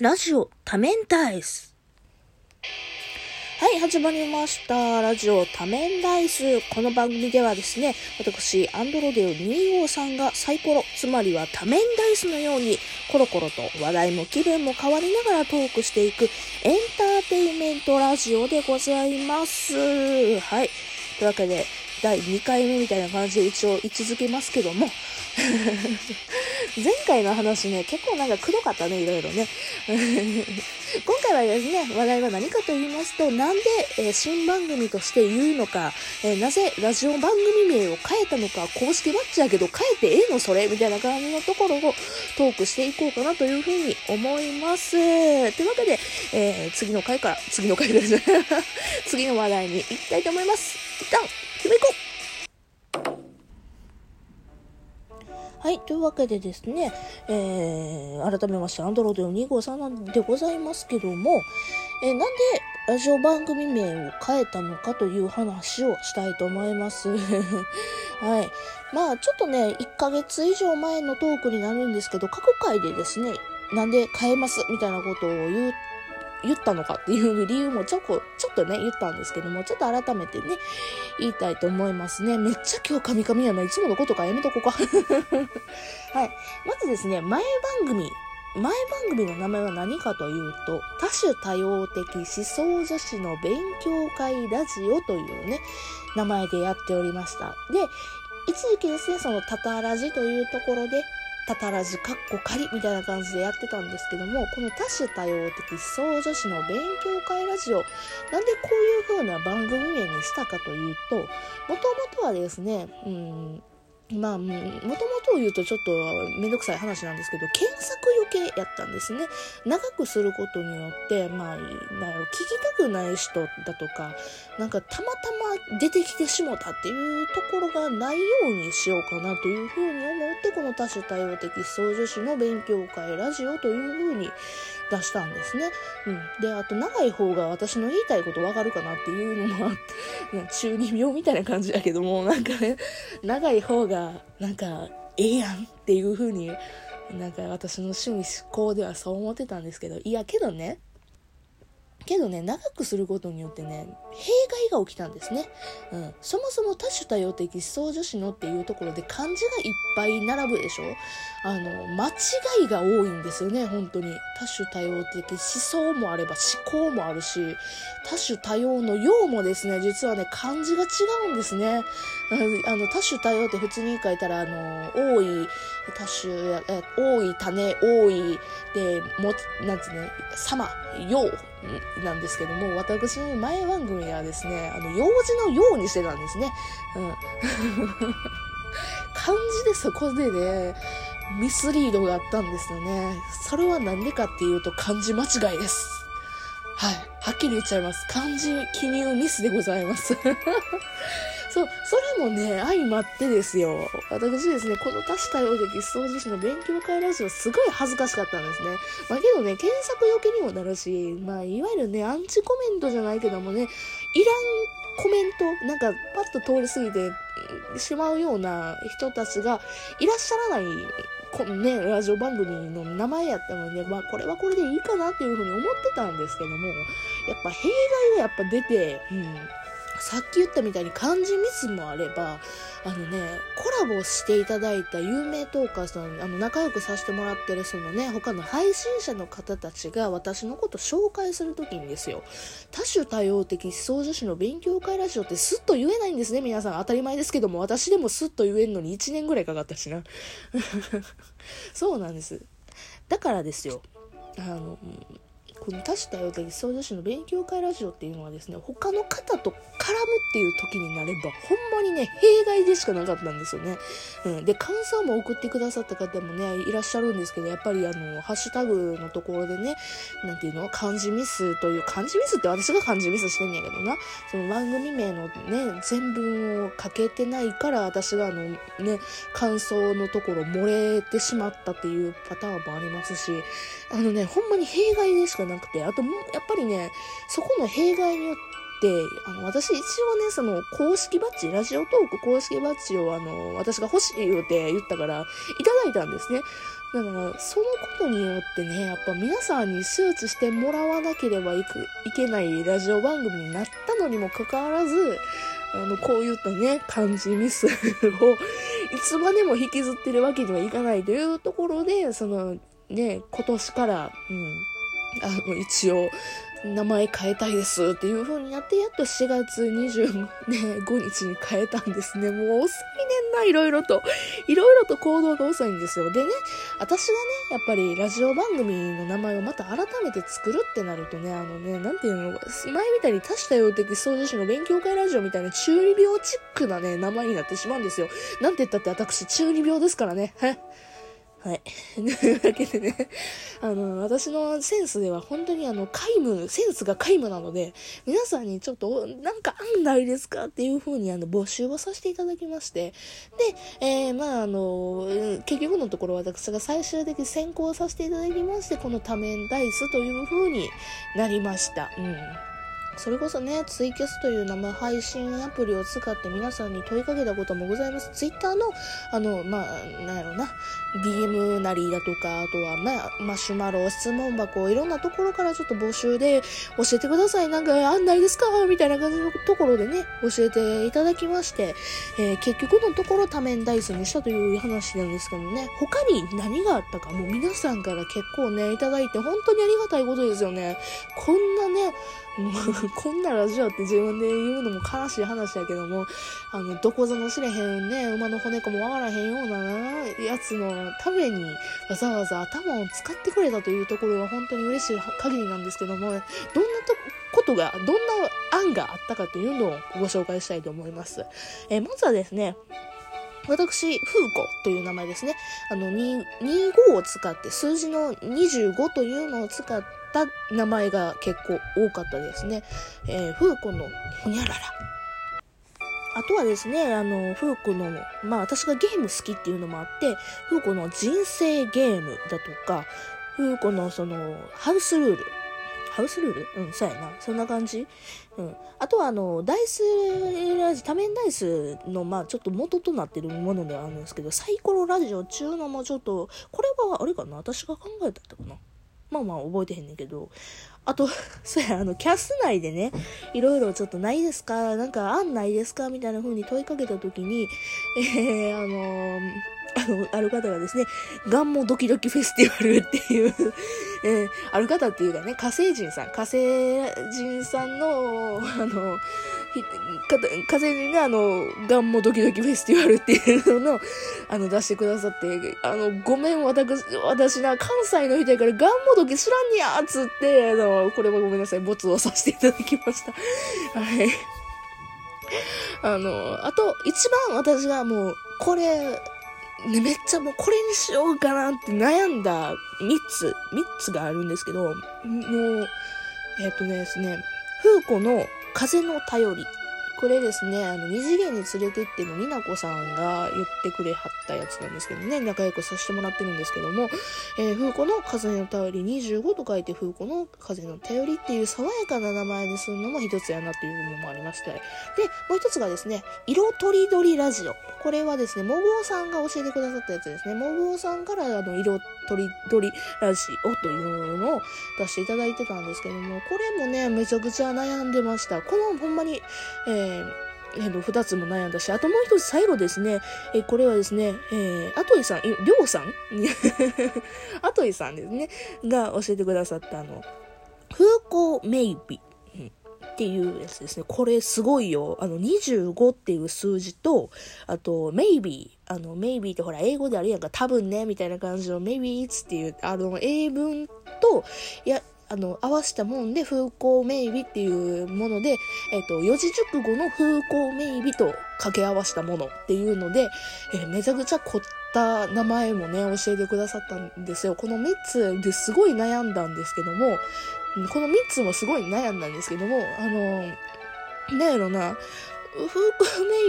ラジオ多面ダイス。はい、始まりました。ラジオ多面ダイス。この番組ではですね、私、アンドロデオ2号さんがサイコロ、つまりは多面ダイスのように、コロコロと話題も気分も変わりながらトークしていくエンターテインメントラジオでございます。はい。というわけで、第2回目みたいな感じで一応位置づけますけども、前回の話ね、結構なんかくどかったね、いろいろね。今回はですね、話題は何かと言いますと、なんで、えー新番組として言うのか、えーなぜラジオ番組名を変えたのか、公式マッチやけど変えてええのそれ？みたいな感じのところをトークしていこうかなというふうに思います。というわけで、えー次の回から、次の回ですね。次の話題に行きたいと思います。一旦、決めいこうはい。というわけでですね、えー、改めまして、アンドロイド2号さんなんでございますけども、えーなんでラジオ番組名を変えたのかという話をしたいと思います。はい。まあ、ちょっとね、1ヶ月以上前のトークになるんですけど、過去回でですね、なんで変えますみたいなことを言う言ったのかっていう理由もちょこ、ちょっとね、言ったんですけども、ちょっと改めてね、言いたいと思いますね。めっちゃ今日カミカミやな。いつものことかやめとこうか。はい。まずですね、前番組。前番組の名前は何かというと、多種多様的思想女子の勉強会ラジオというね、名前でやっておりました。で、一時期ですね、そのタタラジというところで、タタラジカッコ仮みたいな感じでやってたんですけども、この多種多様的思想女子の勉強会ラジオ、なんでこういう風な番組名にしたかというと、もともとはですね、うん、まあ、もともとを言うとちょっとめんどくさい話なんですけど、検索余計やったんですね。長くすることによって、まあ、なんやろ、聞きたくない人だとか、なんかたまたま出てきてしもたっていうところがないようにしようかなというふうに思って、この多種多様的思想女子の勉強会ラジオというふうに出したんですね。うん。で、あと長い方が私の言いたいことわかるかなっていうのもあって、中二病みたいな感じだけども、なんかね、長い方が、なんか、ええやんっていう風に、なんか私の趣味思考ではそう思ってたんですけど、いや、けどね、けどね、長くすることによってね、弊が起きたんですね。うん。そもそも多種多様的思想女子のっていうところで漢字がいっぱい並ぶでしょ？あの、間違いが多いんですよね、本当に。多種多様的思想もあれば思考もあるし、多種多様の様もですね、実はね、漢字が違うんですね。あの、多種多様って普通に書いたら、あの、多い、多種、多い種、多い、で、も、なんつうね、様、様なんですけども、私、前番組はですね、あの、用事のようにしてたんですね。うん。漢字でそこでね、ミスリードがあったんですよね。それは何でかっていうと漢字間違いです。はい。はっきり言っちゃいます。漢字記入ミスでございます。そう、それもね、相まってですよ。私ですね、この多種多様的思想女子の勉強会ラジオすごい恥ずかしかったんですね。まあけどね、検索余計にもなるし、まあいわゆるね、アンチコメントじゃないけどもね、いらんコメント、なんかパッと通り過ぎてしまうような人たちがいらっしゃらない、このね、ラジオ番組の名前やったので、まあこれはこれでいいかなっていうふうに思ってたんですけども、やっぱ弊害がやっぱ出て、うん。さっき言ったみたいに漢字ミスもあれば、あのね、コラボしていただいた有名トーカーさん、あの、仲良くさせてもらってるそのね、他の配信者の方たちが私のこと紹介するときにですよ、多種多様的思想女子の勉強会ラジオってスッと言えないんですね、皆さん。当たり前ですけども、私でもスッと言えんのに1年ぐらいかかったしな。そうなんです。だからですよ。あの、この多種多様的思想女子の勉強会ラジオっていうのはですね、他の方と絡むっていう時になれば、ほんまにね、弊害でしかなかったんですよね。うん。で、感想も送ってくださった方もね、いらっしゃるんですけど、やっぱりあの、ハッシュタグのところでね、なんていうの漢字ミスという、漢字ミスって私が漢字ミスしてんやけどな、その番組名のね、全文を書けてないから、私があの、ね、感想のところ漏れてしまったっていうパターンもありますし、あのね、ほんまに弊害でしかなくて、あともう、やっぱりね、そこの弊害によって、あの、私一応ね、その、公式バッジ、ラジオトーク公式バッジを、あの、私が欲しい言うて言ったから、いただいたんですね。だから、そのことによってね、やっぱ皆さんに周知してもらわなければいくいけないラジオ番組になったのにもかかわらず、あの、こういったね、漢字ミスをいつまでも引きずってるわけにはいかないというところで、その、ね、今年から、うん、あの、一応、名前変えたいですっていう風になって、やっと4月25、日に変えたんですね。もう遅いねんな、いろいろと。いろいろと行動が遅いんですよ。でね、私がね、やっぱりラジオ番組の名前をまた改めて作るってなるとね、あのね、なんていうの、前みたいに多種多様的掃除士の勉強会ラジオみたいな中二病チックなね、名前になってしまうんですよ。なんて言ったって私中二病ですからね。はい。というわけでね、あの、私のセンスでは本当にあの、皆無、センスが皆無なので、皆さんにちょっと、なんか案ないですかっていう風にあの、募集をさせていただきまして、で、えー、まああの、結局のところ私が最終的に選考させていただきまして、この多面ダイスという風になりました。うん。それこそね、ツイキャスという生配信アプリを使って皆さんに問いかけたこともございます。ツイッターの、あの、まあ、なんやろうな、DM なりだとか、あとは、まあ、マシュマロ、質問箱、いろんなところからちょっと募集で教えてください。なんか案内ですか？みたいな感じのところでね、教えていただきまして、えー、結局のところ多面ダイスにしたという話なんですけどね、他に何があったか、もう皆さんから結構ね、いただいて本当にありがたいことですよね。こんなね、こんなラジオって自分で言うのも悲しい話やけども、あの、どこぞの知れへんね、馬の骨かもわからへんようなやつのためにわざわざ頭を使ってくれたというところは本当に嬉しい限りなんですけども、どんなことが、どんな案があったかというのをご紹介したいと思います。えー、まずはですね、私、フーコという名前ですね。あの、25を使って、数字の25というのを使ってた名前が結構多かったですね。えー、フーコのほにゃらら。あとはですね、あの、フーコの、まあ私がゲーム好きっていうのもあって、フーコの人生ゲームだとか、フーコのその、ハウスルール。ハウスルール？うん、そうやな。そんな感じ？うん。あとは、あの、ダイスラジ、多面ダイスの、まあ、ちょっと元となってるものではあるんですけど、サイコロラジオ中のもちょっと、これは、あれかな？私が考えたってかな？まあまあ、覚えてへんねんけど、あと、そうや、あの、キャス内でね、いろいろちょっとないですか？なんか案ないですか？みたいな風に問いかけたときに、えー、あのーあの、ある方がですね、ガンモドキドキフェスティバルっていう えー、ある方っていうかね、火星人さん、火星人さんの、あの、火星人があの、ガンモドキドキフェスティバルっていうのを、あの、出してくださって、あの、ごめん、私、私な、関西の人やからガンモドキ知らんにやつって、あの、これはごめんなさい、ボツをさせていただきました。はい。あの、あと、一番私がもう、これ、ね、めっちゃもうこれにしようかなって悩んだ3つ、3つがあるんですけど、もう、えっ、ー、とねですね、風子の風の頼り。これですね、あの、二次元に連れてってのになこさんが言ってくれはったやつなんですけどね、仲良くさせてもらってるんですけども、えー、風子の風の頼り25と書いて風子の風の頼りっていう爽やかな名前にするのも一つやなっていうのもありまして。で、もう一つがですね、色とりどりラジオ。これはですね、もぐおさんが教えてくださったやつですね。もぐおさんからあの、色とりどりラジオというのを出していただいてたんですけども、これもね、めちゃくちゃ悩んでました。このほんまに、えーえー、えー、二つも悩んだし、あともう一つ最後ですね、えー、これはですね、えー、アトイさん、りょうさん？アトイさんですね、が教えてくださったあの、風光メイビっていうやつですね。これすごいよ。あの、25っていう数字と、あと、maybe。あの、maybe ってほら、英語であるやんか、多分ね、みたいな感じの maybe it's っていう、あの、英文と、いや、あの、合わせたもんで、風光明媚っていうもので、えっ、と、四字熟語の風光明媚と掛け合わせたものっていうので、えー、めちゃくちゃ凝った名前もね、教えてくださったんですよ。この3つですごい悩んだんですけども、この3つもすごい悩んだんですけども、あの、なんやろな、フーコ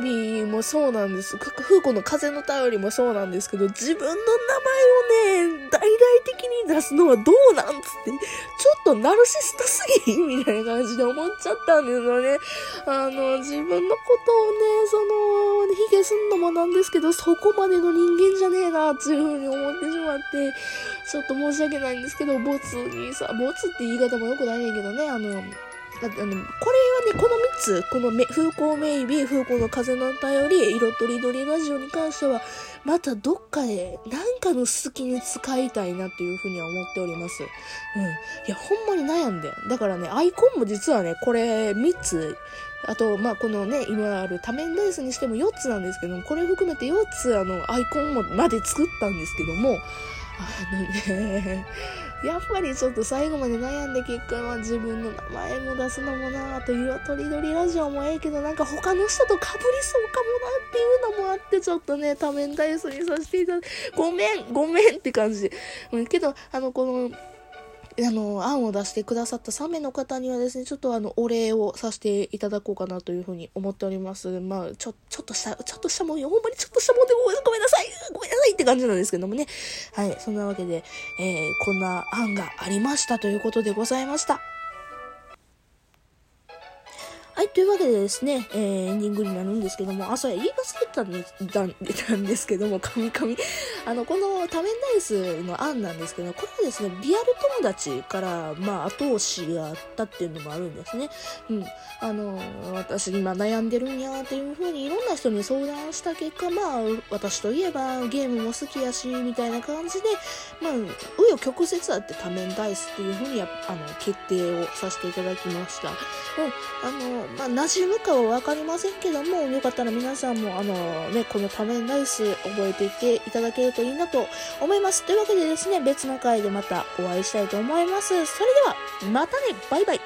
メイビーもそうなんです。フーコの風の便りもそうなんですけど、自分の名前をね、大々的に出すのはどうなんつって、ちょっとナルシストすぎみたいな感じで思っちゃったんですよね。あの、自分のことをね、その、卑下すんのもなんですけど、そこまでの人間じゃねえな、っていうふうに思ってしまって、ちょっと申し訳ないんですけど、ボツにさ、ボツって言い方もよくないねんけどね、あの、ああの、これはね、この3つ、このめ風光メイビー、風光の風の便り、色とりどりラジオに関しては、またどっかで、なんかの好きに使いたいなっていうふうには思っております。うん。いや、ほんまに悩んで。だからね、アイコンも実はね、これ3つ、あと、まあ、このね、今ある多面レースにしても4つなんですけども、これ含めて4つ、あの、アイコンもまで作ったんですけども、あのね、やっぱりちょっと最後まで悩んで結果は自分の名前も出すのもなあと色とりどりラジオもええけどなんか他の人と被りそうかもなっていうのもあってちょっとね多面体操にさせていただごめんごめんって感じ。うん、けどあのこのあの、案を出してくださった3名の方にはですね、ちょっとあの、お礼をさせていただこうかなというふうに思っております。まあ、ちょ、ちょっとした、ちょっとしたもん。ほんまにちょっとしたもんでごめごめんなさいごめんなさいって感じなんですけどもね。はい、そんなわけで、えー、こんな案がありましたということでございました。はい、というわけでですね、えー、エンディングになるんですけども、あ、そうや、言い忘れてたんですだたんですけども、神々。あの、この多面ダイスの案なんですけど、これはですね、リアル友達から、まあ、後押しがあったっていうのもあるんですね。うん。あの、私今悩んでるんやっていうふうにいろんな人に相談した結果、まあ、私といえばゲームも好きやし、みたいな感じで、まあ、紆余曲折あって多面ダイスっていうふうにあの決定をさせていただきました。うん。あの、まあ、馴染むかは分かりませんけども、よかったら皆さんも、あの、ね、この仮面ライス覚えていっていただけるといいなと思います。というわけでですね、別の回でまたお会いしたいと思います。それでは、またねバイバイ